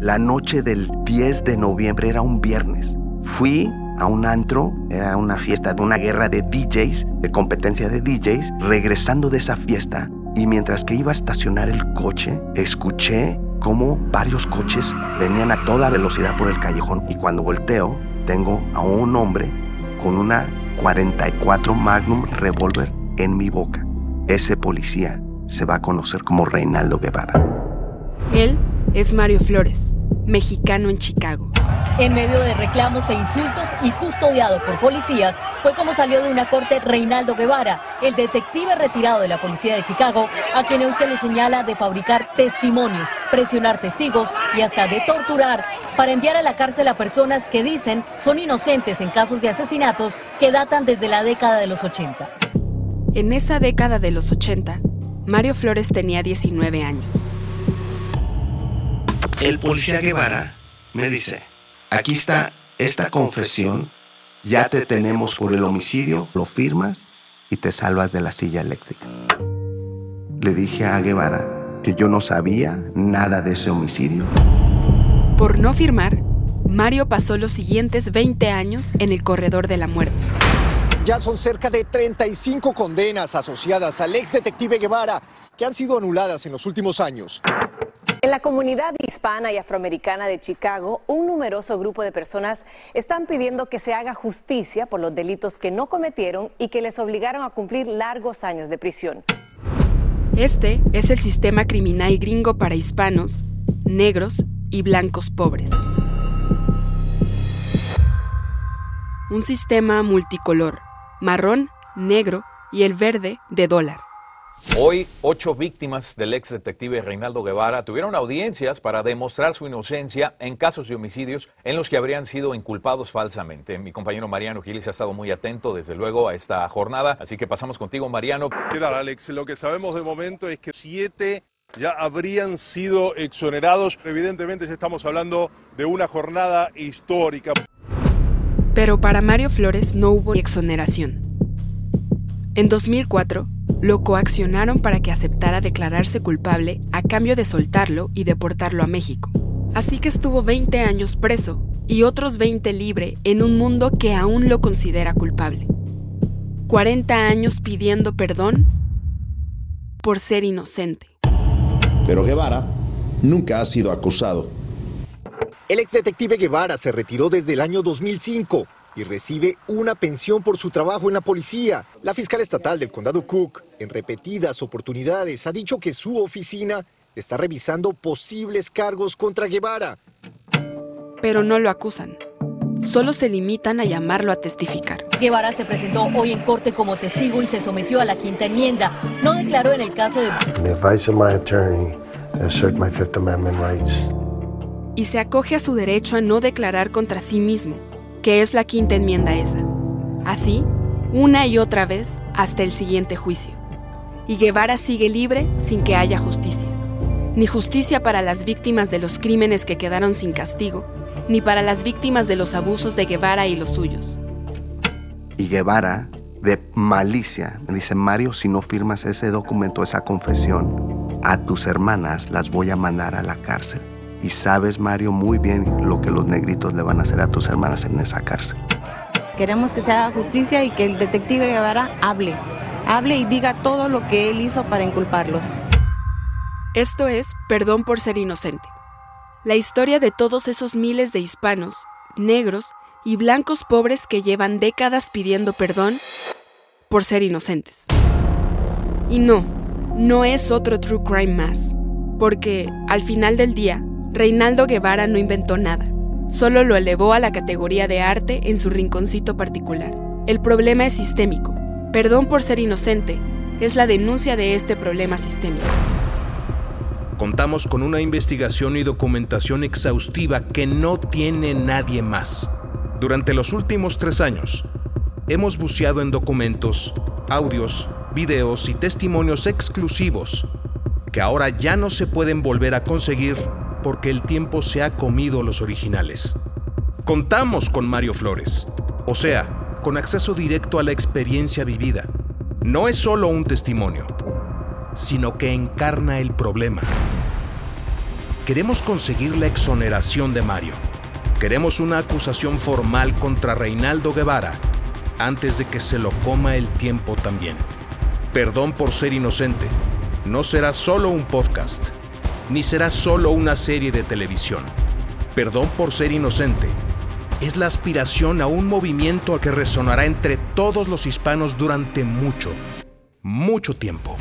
la noche del 10 de noviembre, era un viernes. Fui a un antro, era una fiesta de una guerra de DJs, de competencia de DJs, regresando de esa fiesta y mientras que iba a estacionar el coche, escuché cómo varios coches venían a toda velocidad por el callejón y cuando volteo tengo a un hombre con una 44 Magnum Revolver en mi boca. Ese policía se va a conocer como Reinaldo Guevara. Él es Mario Flores, mexicano en Chicago. En medio de reclamos e insultos y custodiado por policías, fue como salió de una corte Reinaldo Guevara, el detective retirado de la policía de Chicago, a quien hoy se le señala de fabricar testimonios, presionar testigos y hasta de torturar para enviar a la cárcel a personas que dicen son inocentes en casos de asesinatos que datan desde la década de los 80. En esa década de los 80, Mario Flores tenía 19 años. El policía Guevara me dice, aquí está esta confesión, ya te tenemos por el homicidio, lo firmas y te salvas de la silla eléctrica. Le dije a Guevara que yo no sabía nada de ese homicidio. Por no firmar, Mario pasó los siguientes 20 años en el corredor de la muerte. Ya son cerca de 35 condenas asociadas al ex detective Guevara que han sido anuladas en los últimos años. En la comunidad hispana y afroamericana de Chicago, un numeroso grupo de personas están pidiendo que se haga justicia por los delitos que no cometieron y que les obligaron a cumplir largos años de prisión. Este es el sistema criminal gringo para hispanos, negros y blancos pobres. Un sistema multicolor, marrón, negro y el verde de dólar. Hoy, ocho víctimas del ex detective Reinaldo Guevara tuvieron audiencias para demostrar su inocencia en casos de homicidios en los que habrían sido inculpados falsamente. Mi compañero Mariano Gilis ha estado muy atento, desde luego, a esta jornada, así que pasamos contigo, Mariano. ¿Qué tal, Alex? Lo que sabemos de momento es que siete ya habrían sido exonerados. Evidentemente ya estamos hablando de una jornada histórica. Pero para Mario Flores no hubo exoneración. En 2004, lo coaccionaron para que aceptara declararse culpable a cambio de soltarlo y deportarlo a México. Así que estuvo 20 años preso y otros 20 libre en un mundo que aún lo considera culpable. 40 años pidiendo perdón por ser inocente. Pero Guevara nunca ha sido acusado. El ex detective Guevara se retiró desde el año 2005 y recibe una pensión por su trabajo en la policía. La fiscal estatal del condado Cook, en repetidas oportunidades, ha dicho que su oficina está revisando posibles cargos contra Guevara. Pero no lo acusan. Solo se limitan a llamarlo a testificar. Guevara se presentó hoy en corte como testigo y se sometió a la quinta enmienda. No declaró en el caso de... Y se acoge a su derecho a no declarar contra sí mismo, que es la quinta enmienda esa. Así, una y otra vez hasta el siguiente juicio. Y Guevara sigue libre sin que haya justicia. Ni justicia para las víctimas de los crímenes que quedaron sin castigo, ni para las víctimas de los abusos de Guevara y los suyos. Y Guevara, de malicia, me dice, Mario, si no firmas ese documento, esa confesión, a tus hermanas las voy a mandar a la cárcel. Y sabes, Mario, muy bien lo que los negritos le van a hacer a tus hermanas en esa cárcel. Queremos que se haga justicia y que el detective Guevara hable, hable y diga todo lo que él hizo para inculparlos. Esto es Perdón por ser inocente. La historia de todos esos miles de hispanos, negros y blancos pobres que llevan décadas pidiendo perdón por ser inocentes. Y no, no es otro true crime más, porque al final del día, Reinaldo Guevara no inventó nada, solo lo elevó a la categoría de arte en su rinconcito particular. El problema es sistémico. Perdón por ser inocente es la denuncia de este problema sistémico. Contamos con una investigación y documentación exhaustiva que no tiene nadie más. Durante los últimos tres años, hemos buceado en documentos, audios, videos y testimonios exclusivos que ahora ya no se pueden volver a conseguir porque el tiempo se ha comido los originales. Contamos con Mario Flores, o sea, con acceso directo a la experiencia vivida. No es solo un testimonio, sino que encarna el problema. Queremos conseguir la exoneración de Mario. Queremos una acusación formal contra Reinaldo Guevara antes de que se lo coma el tiempo también. Perdón por ser inocente. No será solo un podcast, ni será solo una serie de televisión. Perdón por ser inocente es la aspiración a un movimiento que resonará entre todos los hispanos durante mucho, mucho tiempo.